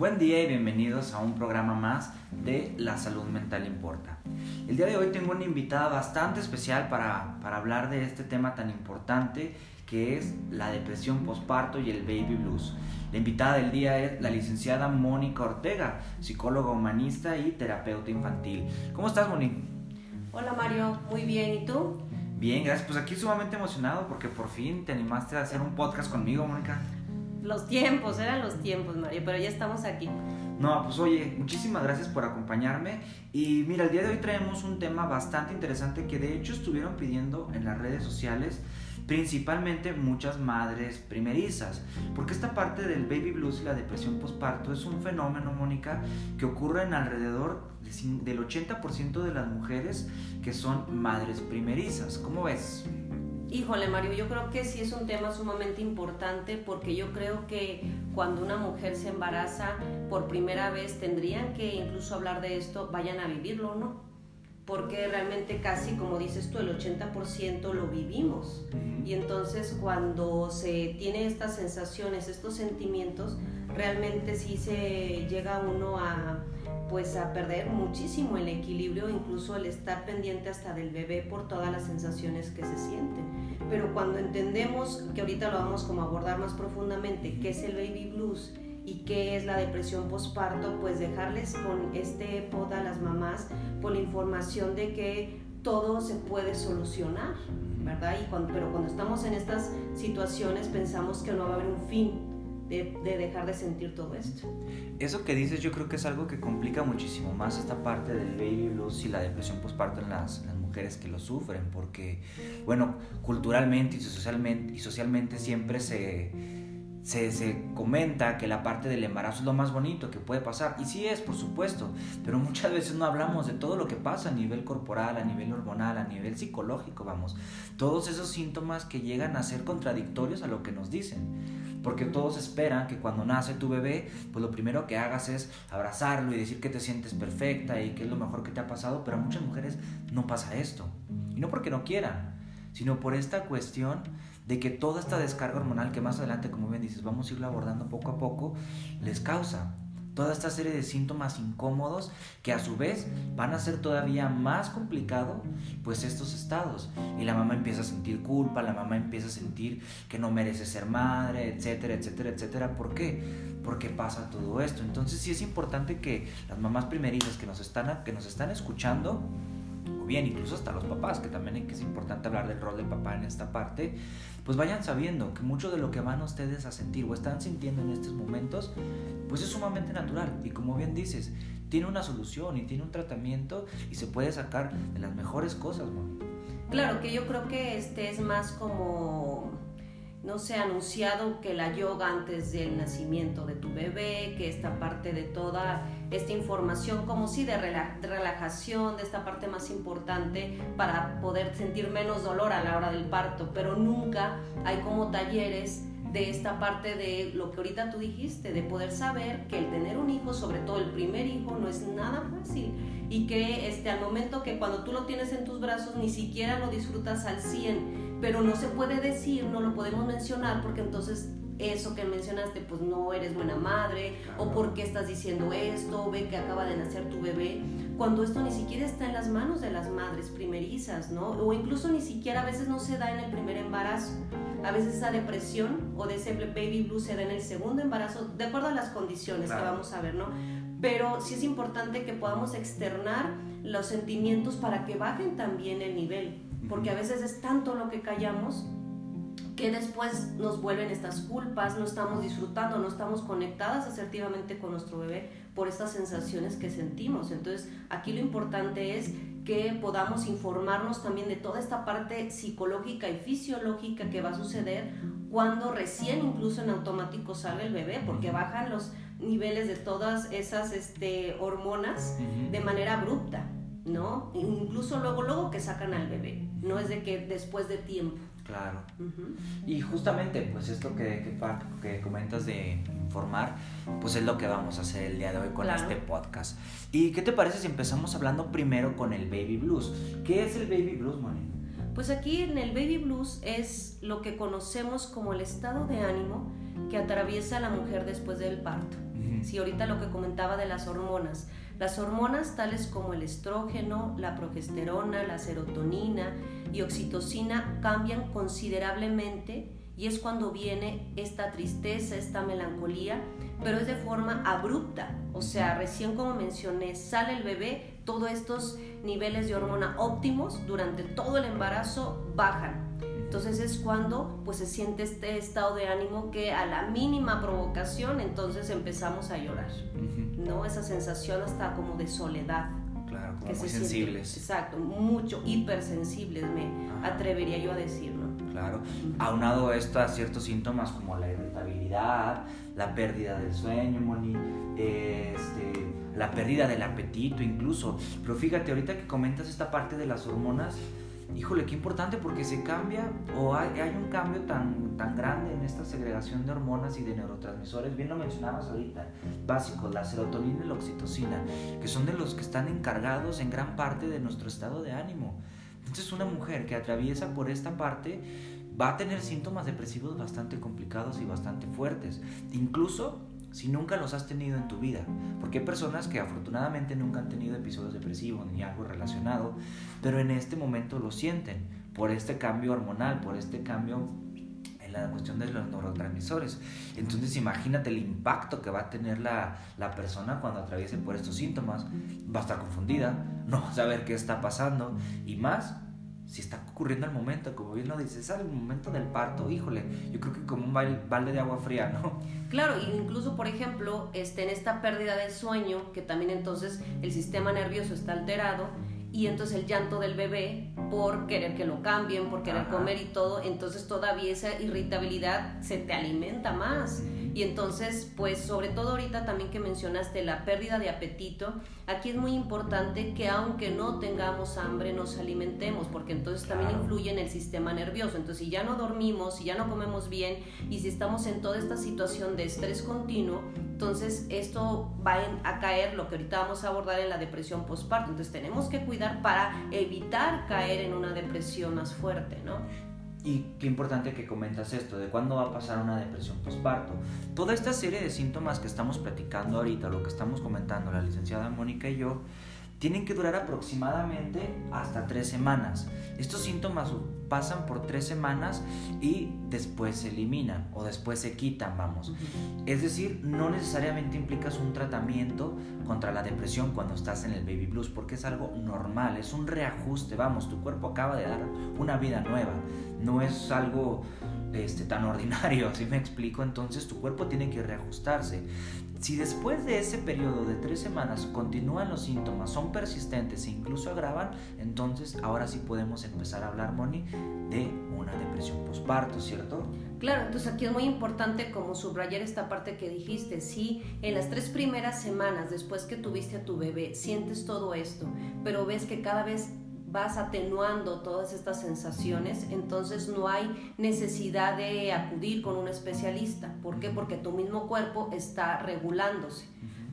Buen día y bienvenidos a un programa más de La Salud Mental Importa. El día de hoy tengo una invitada bastante especial para, para hablar de este tema tan importante que es la depresión postparto y el baby blues. La invitada del día es la licenciada Mónica Ortega, psicóloga humanista y terapeuta infantil. ¿Cómo estás, Mónica? Hola Mario, muy bien, ¿y tú? Bien, gracias. Pues aquí sumamente emocionado porque por fin te animaste a hacer un podcast conmigo, Mónica. Los tiempos, eran los tiempos, Mario, pero ya estamos aquí. No, pues oye, muchísimas gracias por acompañarme. Y mira, el día de hoy traemos un tema bastante interesante que de hecho estuvieron pidiendo en las redes sociales, principalmente muchas madres primerizas. Porque esta parte del baby blues y la depresión postparto es un fenómeno, Mónica, que ocurre en alrededor del 80% de las mujeres que son madres primerizas. ¿Cómo ves? Híjole, Mario, yo creo que sí es un tema sumamente importante porque yo creo que cuando una mujer se embaraza por primera vez tendrían que incluso hablar de esto, vayan a vivirlo, ¿no? Porque realmente casi, como dices tú, el 80% lo vivimos. Y entonces cuando se tiene estas sensaciones, estos sentimientos, realmente sí se llega uno a pues a perder muchísimo el equilibrio, incluso el estar pendiente hasta del bebé por todas las sensaciones que se sienten. Pero cuando entendemos, que ahorita lo vamos como a abordar más profundamente, qué es el baby blues y qué es la depresión postparto, pues dejarles con este pod a las mamás por la información de que todo se puede solucionar, ¿verdad? Y cuando, pero cuando estamos en estas situaciones pensamos que no va a haber un fin de, dejar de sentir todo esto. Eso que dices yo creo que es algo que complica muchísimo más esta parte del baby blues y la depresión postparto en las, las mujeres que lo sufren, porque, bueno, culturalmente y socialmente, y socialmente siempre se se, se, comenta que la parte del embarazo es lo más bonito que puede pasar. Y sí es, por supuesto, pero muchas veces no hablamos de todo lo que pasa a nivel corporal, a nivel hormonal, a nivel psicológico, vamos. Todos esos síntomas que llegan a ser contradictorios a lo que nos dicen. Porque todos esperan que cuando nace tu bebé, pues lo primero que hagas es abrazarlo y decir que te sientes perfecta y que es lo mejor que te ha pasado, pero a muchas mujeres no pasa esto. Y no porque no quieran, sino por esta cuestión de que toda esta descarga hormonal que más adelante, como bien dices, vamos a irlo abordando poco a poco, les causa toda esta serie de síntomas incómodos que a su vez van a ser todavía más complicado pues estos estados y la mamá empieza a sentir culpa, la mamá empieza a sentir que no merece ser madre, etcétera, etcétera, etcétera. ¿Por qué? Porque pasa todo esto. Entonces sí es importante que las mamás primerizas que nos están, que nos están escuchando bien incluso hasta los papás, que también es importante hablar del rol del papá en esta parte, pues vayan sabiendo que mucho de lo que van ustedes a sentir o están sintiendo en estos momentos, pues es sumamente natural. Y como bien dices, tiene una solución y tiene un tratamiento y se puede sacar de las mejores cosas, Claro, que yo creo que este es más como no ha anunciado que la yoga antes del nacimiento de tu bebé, que esta parte de toda esta información, como si de relajación, de esta parte más importante para poder sentir menos dolor a la hora del parto, pero nunca hay como talleres de esta parte de lo que ahorita tú dijiste, de poder saber que el tener un hijo, sobre todo el primer hijo, no es nada fácil. Y que este, al momento que cuando tú lo tienes en tus brazos ni siquiera lo disfrutas al 100, pero no se puede decir, no lo podemos mencionar porque entonces eso que mencionaste, pues no eres buena madre, o por qué estás diciendo esto, ve que acaba de nacer tu bebé, cuando esto ni siquiera está en las manos de las madres primerizas, ¿no? O incluso ni siquiera a veces no se da en el primer embarazo. A veces esa depresión o de ese baby blue se da en el segundo embarazo, de acuerdo a las condiciones que vamos a ver, ¿no? Pero sí es importante que podamos externar los sentimientos para que bajen también el nivel, porque a veces es tanto lo que callamos que después nos vuelven estas culpas, no estamos disfrutando, no estamos conectadas asertivamente con nuestro bebé por estas sensaciones que sentimos. Entonces, aquí lo importante es que podamos informarnos también de toda esta parte psicológica y fisiológica que va a suceder cuando recién incluso en automático sale el bebé, porque bajan los niveles de todas esas este, hormonas de manera abrupta, ¿no? Incluso luego, luego que sacan al bebé, no es de que después de tiempo. Claro. Y justamente, pues esto que, que, comentas de informar, pues es lo que vamos a hacer el día de hoy con este podcast. ¿Y qué te parece si empezamos hablando primero con el baby blues? ¿Qué es el baby blues, Moni? Pues aquí en el baby blues es lo que conocemos como el estado de ánimo que atraviesa la mujer después del parto. Si ahorita lo que comentaba de las hormonas, las hormonas tales como el estrógeno, la progesterona, la serotonina y oxitocina cambian considerablemente y es cuando viene esta tristeza, esta melancolía, pero es de forma abrupta. O sea, recién como mencioné, sale el bebé, todos estos niveles de hormona óptimos durante todo el embarazo bajan. Entonces es cuando pues se siente este estado de ánimo que a la mínima provocación entonces empezamos a llorar, ¿no? Esa sensación hasta como de soledad. Claro, como muy sensibles. exacto, mucho, hipersensibles me atrevería yo a decir, ¿no? Claro, aunado esto a ciertos síntomas como la irritabilidad, la pérdida del sueño, Moni, este, la pérdida del apetito incluso. Pero fíjate, ahorita que comentas esta parte de las hormonas, híjole, qué importante porque se cambia o hay, un cambio tan, tan grande en esta segregación de hormonas y de neurotransmisores, bien lo mencionabas ahorita, básicos, la serotonina y la oxitocina, que son de los que están encargados en gran parte de nuestro estado de ánimo. Entonces una mujer que atraviesa por esta parte va a tener síntomas depresivos bastante complicados y bastante fuertes. Incluso si nunca los has tenido en tu vida. Porque hay personas que afortunadamente nunca han tenido episodios depresivos ni algo relacionado, pero en este momento lo sienten por este cambio hormonal, por este cambio en la cuestión de los neurotransmisores. Entonces imagínate el impacto que va a tener la, la persona cuando atraviese por estos síntomas. Va a estar confundida, no va a saber qué está pasando y más si está ocurriendo el momento, como bien lo dices, al momento del parto, híjole, yo creo que como un balde de agua fría, ¿no? Claro, incluso por ejemplo, este, en esta pérdida de sueño, que también entonces el sistema nervioso está alterado, y entonces el llanto del bebé por querer que lo cambien, por querer comer y todo, entonces todavía esa irritabilidad se te alimenta más. Y entonces, pues sobre todo ahorita también que mencionaste la pérdida de apetito, aquí es muy importante que aunque no tengamos hambre, nos alimentemos, porque entonces también influye en el sistema nervioso. Entonces, si ya no dormimos, si ya no comemos bien y si estamos en toda esta situación de estrés continuo, entonces esto va a caer lo que ahorita vamos a abordar en la depresión postparto. Entonces, tenemos que cuidar para evitar caer en una depresión más fuerte, ¿no? Y qué importante que comentas esto, de cuándo va a pasar una depresión postparto. Toda esta serie de síntomas que estamos platicando ahorita, lo que estamos comentando la licenciada Mónica y yo, tienen que durar aproximadamente hasta tres semanas. Estos síntomas pasan por tres semanas y después se eliminan o después se quitan, vamos. Es decir, no necesariamente implicas un tratamiento contra la depresión cuando estás en el baby blues, porque es algo normal, es un reajuste, vamos, tu cuerpo acaba de dar una vida nueva, no es algo este, tan ordinario, así me explico, entonces tu cuerpo tiene que reajustarse. Si después de ese periodo de tres semanas continúan los síntomas, son persistentes e incluso agravan, entonces ahora sí podemos empezar a hablar, Moni, de una depresión postparto, ¿cierto? Claro, entonces aquí es muy importante como subrayar esta parte que dijiste, si en las tres primeras semanas después que tuviste a tu bebé sientes todo esto, pero ves que cada vez vas atenuando todas estas sensaciones, entonces no hay necesidad de acudir con un especialista. ¿Por qué? Porque tu mismo cuerpo está regulándose.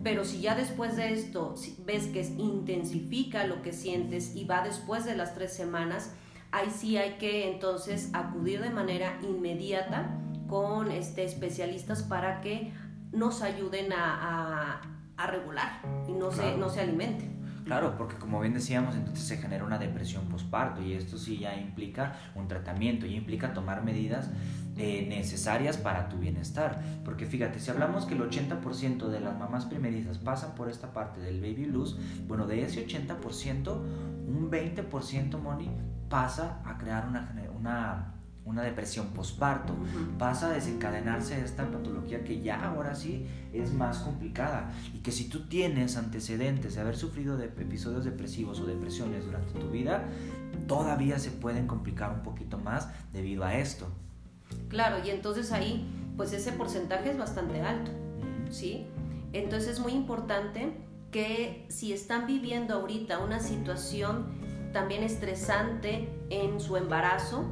Pero si ya después de esto ves que intensifica lo que sientes y va después de las tres semanas, ahí sí hay que entonces acudir de manera inmediata con este, especialistas para que nos ayuden a, regular y no, se, no se alimenten. Claro, porque como bien decíamos, entonces se genera una depresión postparto y esto sí ya implica un tratamiento, y implica tomar medidas eh, necesarias para tu bienestar. Porque fíjate, si hablamos que el 80% de las mamás primerizas pasan por esta parte del baby blues, bueno, de ese 80%, un 20%, Moni, pasa a crear una, una una depresión postparto, pasa a desencadenarse esta patología que ya ahora sí es más complicada y que si tú tienes antecedentes de haber sufrido de episodios depresivos o depresiones durante tu vida, todavía se pueden complicar un poquito más debido a esto. Claro, y entonces ahí pues ese porcentaje es bastante alto, ¿sí? Entonces es muy importante que si están viviendo ahorita una situación también estresante en su embarazo,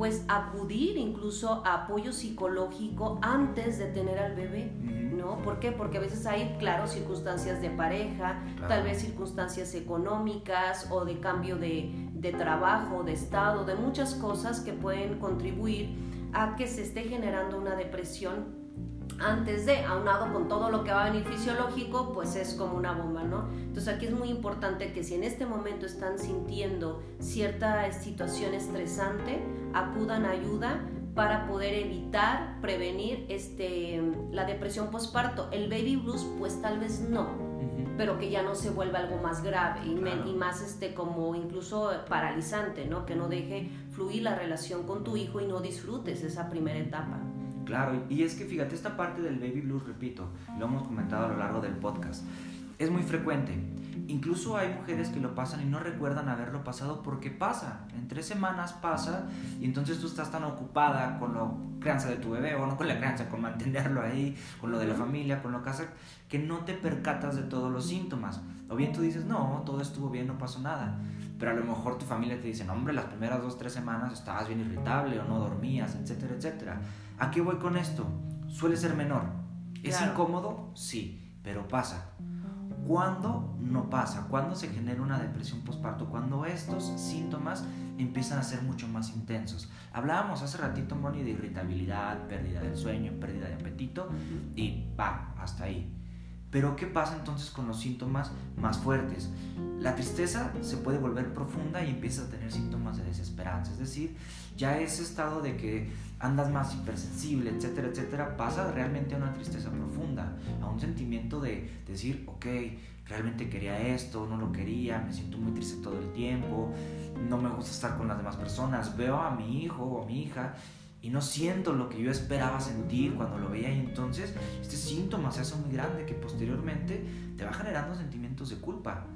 pues acudir incluso a apoyo psicológico antes de tener al bebé, ¿no? ¿Por qué? Porque a veces hay, claro, circunstancias de pareja, tal vez circunstancias económicas o de cambio de, de trabajo, de estado, de muchas cosas que pueden contribuir a que se esté generando una depresión antes de, aunado con todo lo que va a venir fisiológico, pues es como una bomba, ¿no? Entonces aquí es muy importante que si en este momento están sintiendo cierta situación estresante, acudan a ayuda para poder evitar, prevenir este, la depresión postparto. El baby blues, pues tal vez no, pero que ya no se vuelva algo más grave y, y, más este, como incluso paralizante, ¿no? Que no deje fluir la relación con tu hijo y no disfrutes esa primera etapa. Claro, y es que fíjate, esta parte del baby blues, repito, lo hemos comentado a lo largo del podcast, es muy frecuente. Incluso hay mujeres que lo pasan y no recuerdan haberlo pasado porque pasa. En tres semanas pasa y entonces tú estás tan ocupada con la crianza de tu bebé o no con la crianza, con mantenerlo ahí, con lo de la familia, con lo casa, que no te percatas de todos los síntomas. O bien tú dices, no, todo estuvo bien, no pasó nada. Pero a lo mejor tu familia te dice, no, hombre, las primeras dos, tres semanas estabas bien irritable o no dormías, etcétera, etcétera. ¿A qué voy con esto? Suele ser menor. ¿Es incómodo? Sí, pero pasa. ¿Cuándo no pasa? ¿Cuándo se genera una depresión postparto? Cuando estos síntomas empiezan a ser mucho más intensos. Hablábamos hace ratito, Moni, de irritabilidad, pérdida del sueño, pérdida de apetito y va, hasta ahí. Pero ¿qué pasa entonces con los síntomas más fuertes? La tristeza se puede volver profunda y empieza a tener síntomas de desesperanza, es decir, ya ese estado de que andas más hipersensible, etcétera, etcétera, pasa realmente a una tristeza profunda, a un sentimiento de decir, ok, realmente quería esto, no lo quería, me siento muy triste todo el tiempo, no me gusta estar con las demás personas, veo a mi hijo o a mi hija y no siento lo que yo esperaba sentir cuando lo veía y entonces este síntoma se hace muy grande que posteriormente te va generando sentimientos de culpa.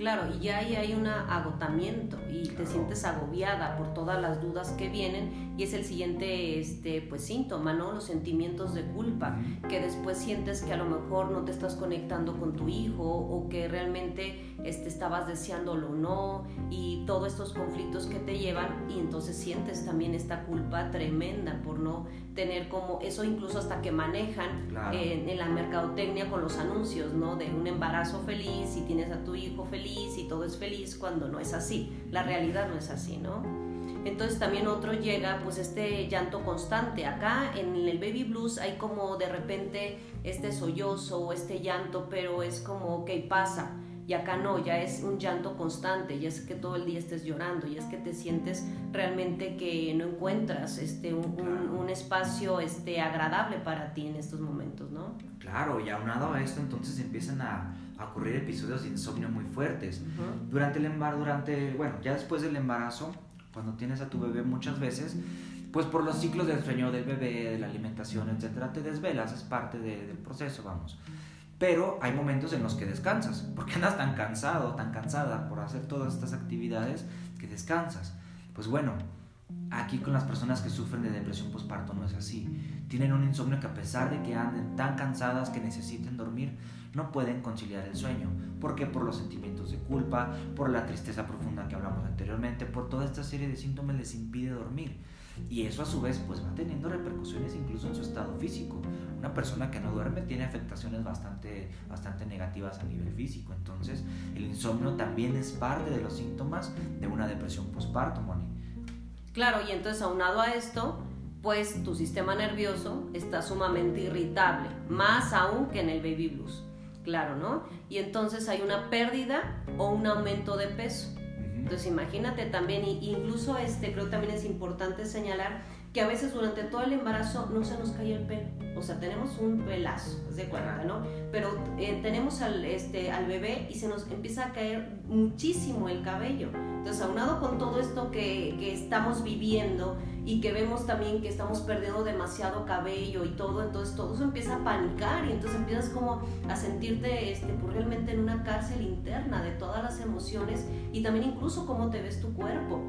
Claro, y ya ahí hay un agotamiento y te sientes agobiada por todas las dudas que vienen y es el siguiente este, pues, síntoma, ¿no? Los sentimientos de culpa, que después sientes que a lo mejor no te estás conectando con tu hijo o que realmente este, estabas deseándolo o no y todos estos conflictos que te llevan y entonces sientes también esta culpa tremenda por no tener como eso incluso hasta que manejan en la mercadotecnia con los anuncios, ¿no? De un embarazo feliz y tienes a tu hijo feliz y todo es feliz cuando no es así. La realidad no es así, ¿no? Entonces también otro llega pues este llanto constante. Acá en el baby blues hay como de repente este sollozo o este llanto, pero es como que pasa y acá no, ya es un llanto constante, ya es que todo el día estés llorando, ya es que te sientes realmente que no encuentras este, un, espacio este, agradable para ti en estos momentos, ¿no? Claro, y aunado a esto entonces empiezan a, ocurrir episodios de insomnio muy fuertes. Durante el embarazo, durante, bueno, ya después del embarazo, cuando tienes a tu bebé muchas veces, pues por los ciclos del sueño del bebé, de la alimentación, etcétera, te desvelas, es parte del proceso, vamos. Pero hay momentos en los que descansas, porque andas tan cansado, tan cansada por hacer todas estas actividades que descansas. Pues bueno, aquí con las personas que sufren de depresión postparto no es así. Tienen un insomnio que a pesar de que anden tan cansadas que necesiten dormir, no pueden conciliar el sueño. ¿Por qué? Por los sentimientos de culpa, por la tristeza profunda que hablamos anteriormente, por toda esta serie de síntomas les impide dormir. Y eso a su vez pues va teniendo repercusiones incluso en su estado físico. Una persona que no duerme tiene afectaciones bastante, bastante negativas a nivel físico. Entonces el insomnio también es parte de los síntomas de una depresión postparto, Moni. Claro, y entonces aunado a esto, pues tu sistema nervioso está sumamente irritable, más aún que en el baby blues. Claro, ¿no? Y entonces hay una pérdida o un aumento de peso. Entonces imagínate también, incluso este, creo que también es importante señalar que a veces durante todo el embarazo no se nos cae el pelo. O sea, tenemos un pelazo, de cuenta, ¿no? Pero eh, tenemos al, este, al bebé y se nos empieza a caer muchísimo el cabello. Entonces, aunado con todo esto que, que estamos viviendo y que vemos también que estamos perdiendo demasiado cabello y todo, entonces todo eso empieza a panicar y entonces empiezas como a sentirte este, pues, realmente en una cárcel interna de todas las emociones y también incluso cómo te ves tu cuerpo.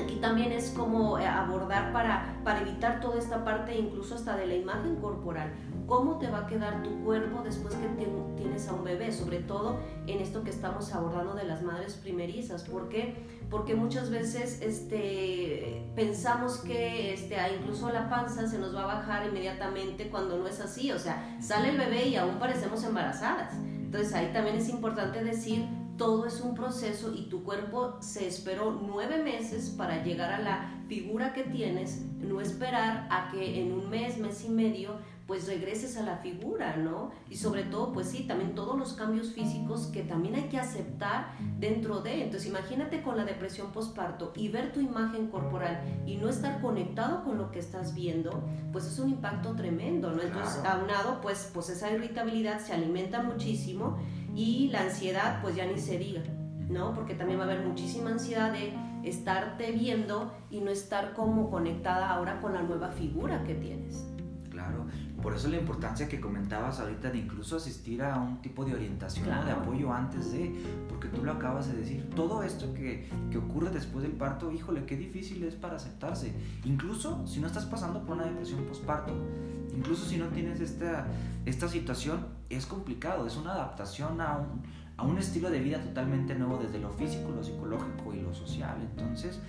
Aquí también es como eh, abordar para, para evitar toda esta parte, incluso hasta de la imagen corporal. ¿Cómo te va a quedar tu cuerpo después que tienes a un bebé? Sobre todo en esto que estamos abordando de las madres primerizas. ¿Por qué? Porque muchas veces este, pensamos que este, incluso la panza se nos va a bajar inmediatamente cuando no es así. O sea, sale el bebé y aún parecemos embarazadas. Entonces ahí también es importante decir todo es un proceso y tu cuerpo se esperó nueve meses para llegar a la figura que tienes, no esperar a que en un mes, mes y medio pues regreses a la figura, ¿no? Y sobre todo, pues sí, también todos los cambios físicos que también hay que aceptar dentro de. Entonces, imagínate con la depresión postparto y ver tu imagen corporal y no estar conectado con lo que estás viendo, pues es un impacto tremendo, ¿no? Entonces, aunado, pues, pues esa irritabilidad se alimenta muchísimo y la ansiedad, pues ya ni se diga, ¿no? Porque también va a haber muchísima ansiedad de estarte viendo y no estar como conectada ahora con la nueva figura que tienes. Claro, por eso la importancia que comentabas ahorita de incluso asistir a un tipo de orientación o de apoyo antes de, porque tú lo acabas de decir, todo esto que, que, ocurre después del parto, híjole, qué difícil es para aceptarse. Incluso si no estás pasando por una depresión postparto, incluso si no tienes esta, esta situación, es complicado, es una adaptación a un, a un estilo de vida totalmente nuevo desde lo físico, lo psicológico y lo social. Entonces,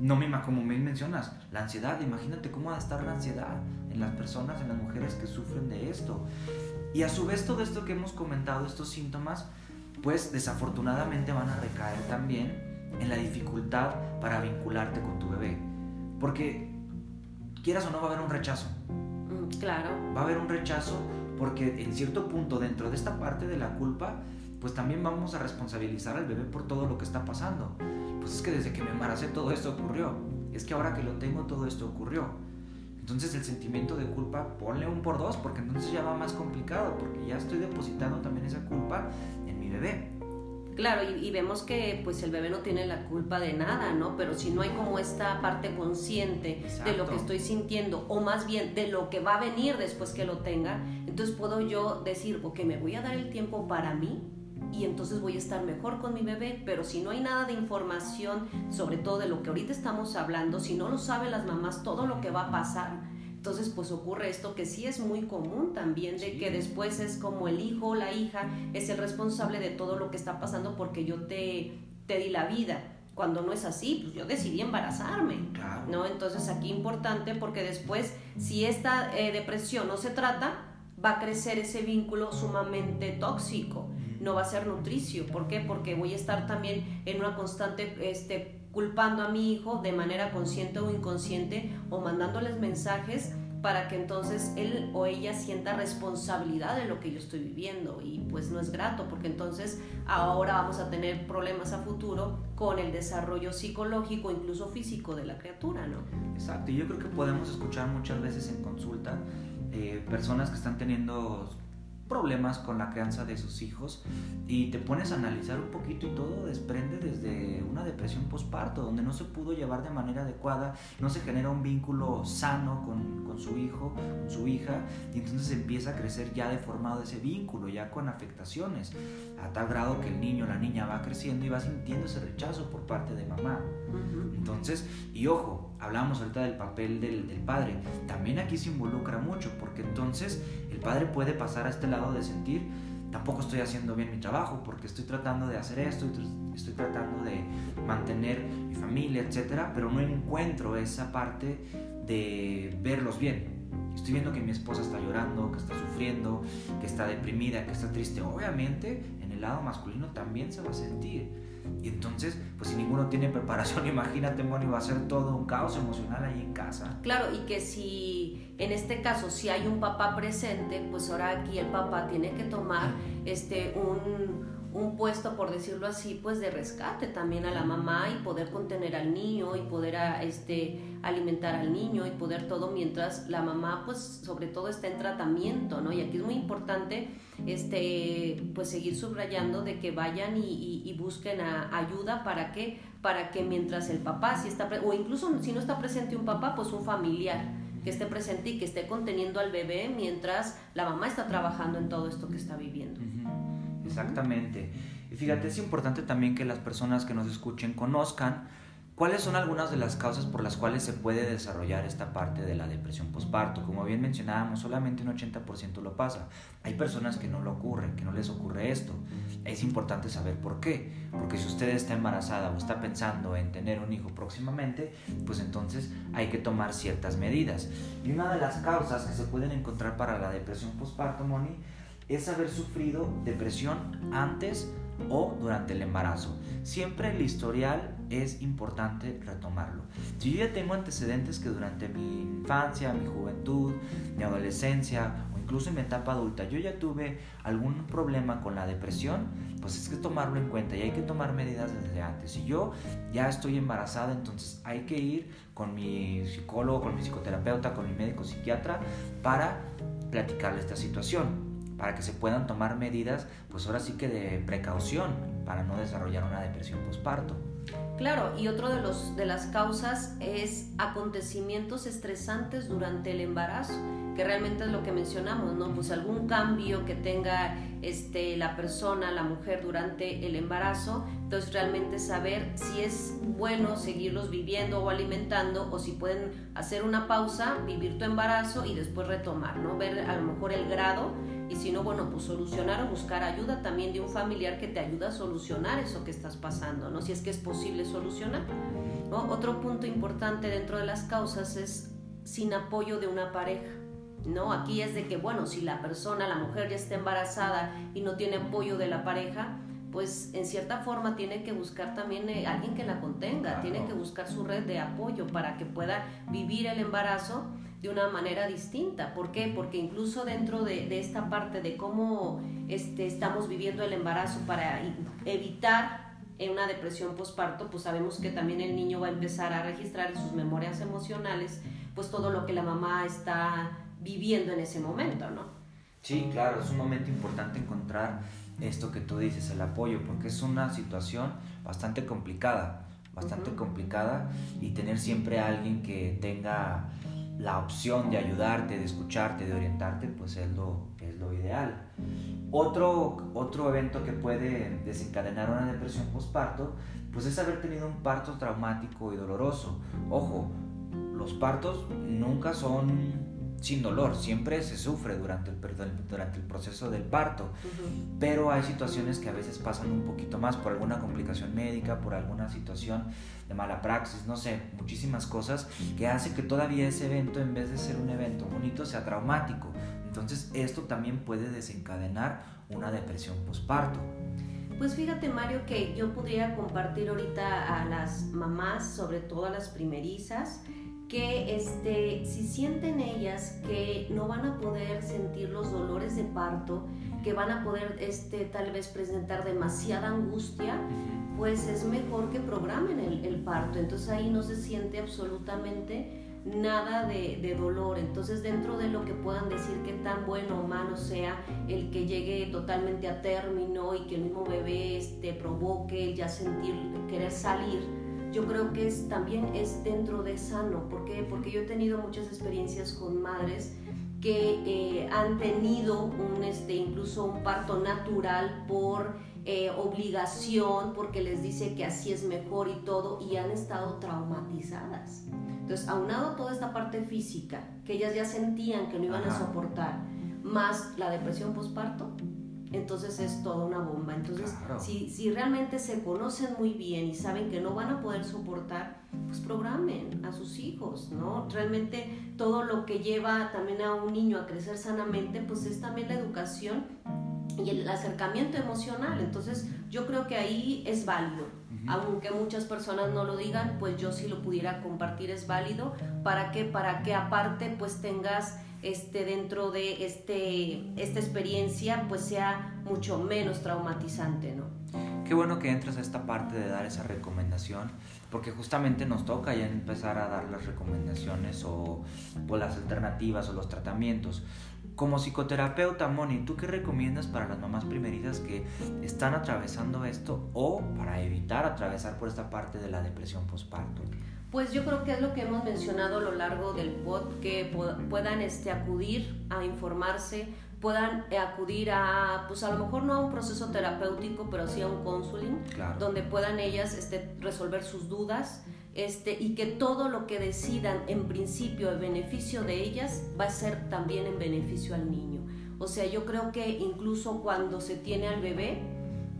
no me como me mencionas, la ansiedad, imagínate cómo va a estar la ansiedad en las personas, en las mujeres que sufren de esto. Y a su vez todo esto que hemos comentado, estos síntomas, pues desafortunadamente van a recaer también en la dificultad para vincularte con tu bebé. Porque quieras o no va a haber un rechazo. Mm, claro. Va a haber un rechazo porque en cierto punto dentro de esta parte de la culpa, pues también vamos a responsabilizar al bebé por todo lo que está pasando pues es que desde que me embaracé todo esto ocurrió. Es que ahora que lo tengo todo esto ocurrió. Entonces el sentimiento de culpa, ponle un por dos, porque entonces ya va más complicado, porque ya estoy depositando también esa culpa en mi bebé. Claro, y, vemos que pues el bebé no tiene la culpa de nada, ¿no? Pero si no hay como esta parte consciente de lo que estoy sintiendo, o más bien de lo que va a venir después que lo tenga, entonces puedo yo decir, ok, me voy a dar el tiempo para mí, y entonces voy a estar mejor con mi bebé, pero si no hay nada de información, sobre todo de lo que ahorita estamos hablando, si no lo saben las mamás todo lo que va a pasar, entonces pues ocurre esto que sí es muy común también, de que después es como el hijo o la hija es el responsable de todo lo que está pasando porque yo te, te di la vida. Cuando no es así, pues yo decidí embarazarme, ¿no? Entonces aquí importante porque después, si esta eh, depresión no se trata, va a crecer ese vínculo sumamente tóxico no va a ser nutricio. ¿Por qué? Porque voy a estar también en una constante este, culpando a mi hijo de manera consciente o inconsciente o mandándoles mensajes para que entonces él o ella sienta responsabilidad de lo que yo estoy viviendo y pues no es grato porque entonces ahora vamos a tener problemas a futuro con el desarrollo psicológico, incluso físico de la criatura, ¿no? Exacto, y yo creo que podemos escuchar muchas veces en consulta eh, personas que están teniendo problemas con la crianza de sus hijos y te pones a analizar un poquito y todo desprende desde una depresión postparto, donde no se pudo llevar de manera adecuada, no se genera un vínculo sano con, con su hijo, con su hija, y entonces empieza a crecer ya deformado ese vínculo, ya con afectaciones, a tal grado que el niño o la niña va creciendo y va sintiendo ese rechazo por parte de mamá. Entonces, y ojo, hablamos ahorita del papel del, del padre, también aquí se involucra mucho, porque entonces el padre puede pasar a este lado de sentir, tampoco estoy haciendo bien mi trabajo porque estoy tratando de hacer esto, estoy tratando de mantener mi familia, etcétera, pero no encuentro esa parte de verlos bien. Estoy viendo que mi esposa está llorando, que está sufriendo, que está deprimida, que está triste. Obviamente, en el lado masculino también se va a sentir. Y entonces, pues si ninguno tiene preparación, imagínate, Moni, va a ser todo un caos emocional ahí en casa. Claro, y que si en este caso, si hay un papá presente, pues ahora aquí el papá tiene que tomar este, un, un puesto, por decirlo así, pues de rescate también a la mamá y poder contener al niño y poder a, este, alimentar al niño y poder todo mientras la mamá, pues sobre todo está en tratamiento, ¿no? Y aquí es muy importante este, pues seguir subrayando de que vayan y, busquen ayuda para que, para que mientras el papá, si está, o incluso si no está presente un papá, pues un familiar que esté presente y que esté conteniendo al bebé mientras la mamá está trabajando en todo esto que está viviendo. Exactamente. Y fíjate, es importante también que las personas que nos escuchen conozcan ¿Cuáles son algunas de las causas por las cuales se puede desarrollar esta parte de la depresión postparto? Como bien mencionábamos, solamente un 80% lo pasa. Hay personas que no lo ocurren, que no les ocurre esto. Es importante saber por qué. Porque si usted está embarazada o está pensando en tener un hijo próximamente, pues entonces hay que tomar ciertas medidas. Y una de las causas que se pueden encontrar para la depresión postparto, Moni, es haber sufrido depresión antes o durante el embarazo. Siempre el historial es importante retomarlo. Si yo ya tengo antecedentes que durante mi infancia, mi juventud, mi adolescencia o incluso en mi etapa adulta yo ya tuve algún problema con la depresión, pues es que tomarlo en cuenta y hay que tomar medidas desde antes. Si yo ya estoy embarazada, entonces hay que ir con mi psicólogo, con mi psicoterapeuta, con mi médico psiquiatra para platicarle esta situación para que se puedan tomar medidas, pues ahora sí que de precaución para no desarrollar una depresión postparto. Claro, y otro de, los, de las causas es acontecimientos estresantes durante el embarazo, que realmente es lo que mencionamos, ¿no? Pues algún cambio que tenga este, la persona, la mujer durante el embarazo, entonces realmente saber si es bueno seguirlos viviendo o alimentando o si pueden hacer una pausa, vivir tu embarazo y después retomar, ¿no? Ver a lo mejor el grado y si no, bueno, pues solucionar o buscar ayuda también de un familiar que te ayuda a solucionar eso que estás pasando, ¿no? Si es que es posible solucionar. Otro punto importante dentro de las causas es sin apoyo de una pareja. ¿No? Aquí es de que, bueno, si la persona, la mujer ya está embarazada y no tiene apoyo de la pareja, pues en cierta forma tiene que buscar también eh, alguien que la contenga, tiene que buscar su red de apoyo para que pueda vivir el embarazo de una manera distinta. ¿Por qué? Porque incluso dentro de, esta parte de cómo este, estamos viviendo el embarazo para evitar una depresión postparto, pues sabemos que también el niño va a empezar a registrar en sus memorias emocionales, pues todo lo que la mamá está viviendo en ese momento, ¿no? Sí, claro, es un momento importante encontrar esto que tú dices, el apoyo, porque es una situación bastante complicada, bastante complicada y tener siempre a alguien que tenga la opción de ayudarte, de escucharte, de orientarte, pues es lo, es lo ideal. Otro, otro evento que puede desencadenar una depresión postparto, pues es haber tenido un parto traumático y doloroso. Ojo, los partos nunca son sin dolor, siempre se sufre durante el, durante el proceso del parto, pero hay situaciones que a veces pasan un poquito más por alguna complicación médica, por alguna situación de mala praxis, no sé, muchísimas cosas que hacen que todavía ese evento, en vez de ser un evento bonito, sea traumático. Entonces esto también puede desencadenar una depresión postparto. Pues fíjate Mario que yo podría compartir ahorita a las mamás, sobre todo a las primerizas, que este, si sienten ellas que no van a poder sentir los dolores de parto, que van a poder este, tal vez presentar demasiada angustia, pues es mejor que programen el, parto. Entonces ahí no se siente absolutamente nada de, dolor. Entonces dentro de lo que puedan decir que tan bueno o malo sea el que llegue totalmente a término y que el mismo bebé este, provoque el ya sentir, querer salir, yo creo que es, también es dentro de sano. ¿Por qué? Porque yo he tenido muchas experiencias con madres que eh, han tenido un, este, incluso un parto natural por eh, obligación, porque les dice que así es mejor y todo, y han estado traumatizadas. Entonces, aunado a toda esta parte física, que ellas ya sentían que no iban a soportar, más la depresión postparto, entonces es toda una bomba. Entonces, si, si realmente se conocen muy bien y saben que no van a poder soportar, pues programen a sus hijos, ¿no? Realmente todo lo que lleva también a un niño a crecer sanamente, pues es también la educación y el acercamiento emocional. Entonces, yo creo que ahí es válido. Aunque muchas personas no lo digan, pues yo si lo pudiera compartir es válido. ¿Para que Para que aparte pues tengas este, dentro de este, esta experiencia pues sea mucho menos traumatizante, ¿no? Qué bueno que entras a esta parte de dar esa recomendación, porque justamente nos toca ya empezar a dar las recomendaciones o, o las alternativas o los tratamientos. Como psicoterapeuta, Moni, ¿tú qué recomiendas para las mamás primerizas que están atravesando esto o para evitar atravesar por esta parte de la depresión postparto? Pues yo creo que es lo que hemos mencionado a lo largo del pod, que puedan este, acudir a informarse, puedan eh, acudir a, pues a lo mejor no a un proceso terapéutico, pero sí a un counseling, donde puedan ellas este, resolver sus dudas este, y que todo lo que decidan en principio en beneficio de ellas va a ser también en beneficio al niño. O sea, yo creo que incluso cuando se tiene al bebé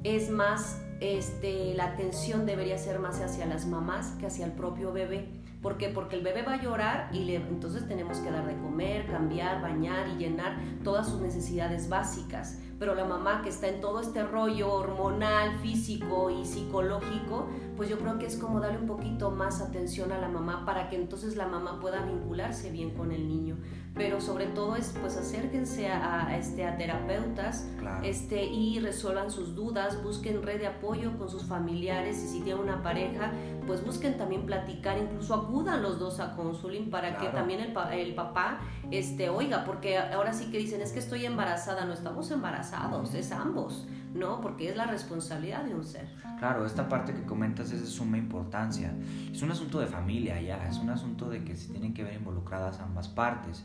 es más este, la atención debería ser más hacia las mamás que hacia el propio bebé. ¿Por qué? Porque el bebé va a llorar y le, entonces tenemos que dar de comer, cambiar, bañar y llenar todas sus necesidades básicas pero la mamá que está en todo este rollo hormonal, físico y psicológico, pues yo creo que es como darle un poquito más atención a la mamá para que entonces la mamá pueda vincularse bien con el niño. Pero sobre todo es pues acérquense a, este, a terapeutas este, y resuelvan sus dudas, busquen red de apoyo con sus familiares y si tienen una pareja, pues busquen también platicar, incluso acudan los dos a consuling para que también el, el papá este, oiga, porque ahora sí que dicen es que estoy embarazada, no estamos embarazados, es ambos. ¿no? Porque es la responsabilidad de un ser. Claro, esta parte que comentas es de suma importancia. Es un asunto de familia ya, es un asunto de que se tienen que ver involucradas ambas partes.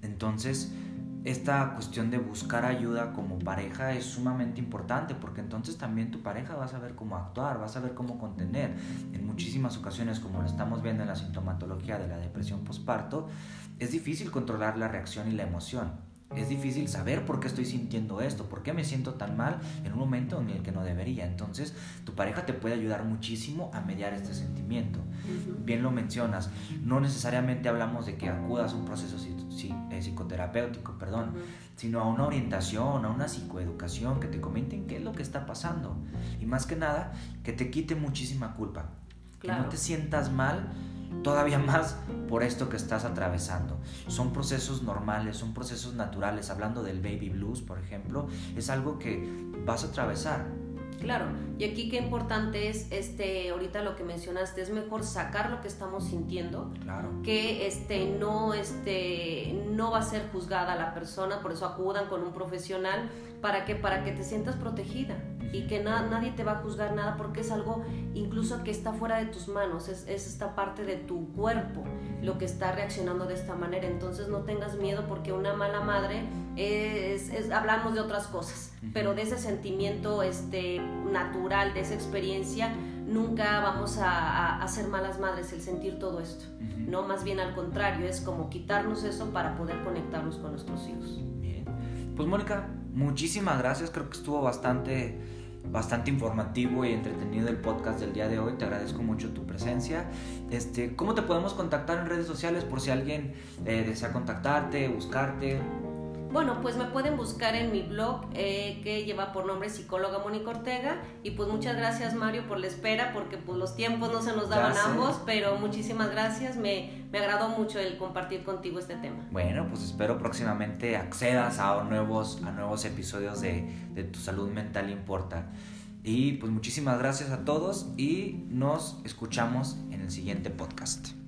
Entonces, esta cuestión de buscar ayuda como pareja es sumamente importante porque entonces también tu pareja va a saber cómo actuar, va a saber cómo contener. En muchísimas ocasiones, como lo estamos viendo en la sintomatología de la depresión postparto, es difícil controlar la reacción y la emoción es difícil saber por qué estoy sintiendo esto, por qué me siento tan mal en un momento en el que no debería. Entonces, tu pareja te puede ayudar muchísimo a mediar este sentimiento. Bien lo mencionas, no necesariamente hablamos de que acudas a un proceso eh, psicoterapéutico, perdón, sino a una orientación, a una psicoeducación, que te comenten qué es lo que está pasando. Y más que nada, que te quite muchísima culpa. Que no te sientas mal todavía más por esto que estás atravesando. Son procesos normales, son procesos naturales. Hablando del baby blues, por ejemplo, es algo que vas a atravesar. Claro, y aquí qué importante es, este, ahorita lo que mencionaste, es mejor sacar lo que estamos sintiendo, claro. que este, no, este, no va a ser juzgada la persona, por eso acudan con un profesional, para que, para que te sientas protegida y que nadie te va a juzgar nada porque es algo incluso que está fuera de tus manos, es, es, esta parte de tu cuerpo lo que está reaccionando de esta manera. Entonces no tengas miedo porque una mala madre es, es hablamos de otras cosas, pero de ese sentimiento este, natural, de esa experiencia, nunca vamos a, a, ser malas madres el sentir todo esto. No, más bien al contrario, es como quitarnos eso para poder conectarnos con nuestros hijos. Bien. Pues Mónica, muchísimas gracias, creo que estuvo bastante bastante informativo y entretenido el podcast del día de hoy. Te agradezco mucho tu presencia. Este, ¿Cómo te podemos contactar en redes sociales por si alguien eh, desea contactarte, buscarte? Bueno, pues me pueden buscar en mi blog eh, que lleva por nombre psicóloga Mónica Ortega y pues muchas gracias Mario por la espera porque pues los tiempos no se nos daban ambos, pero muchísimas gracias, me, me agradó mucho el compartir contigo este tema. Bueno, pues espero próximamente accedas a nuevos, a nuevos episodios de, de Tu Salud Mental Importa. Y pues muchísimas gracias a todos y nos escuchamos en el siguiente podcast.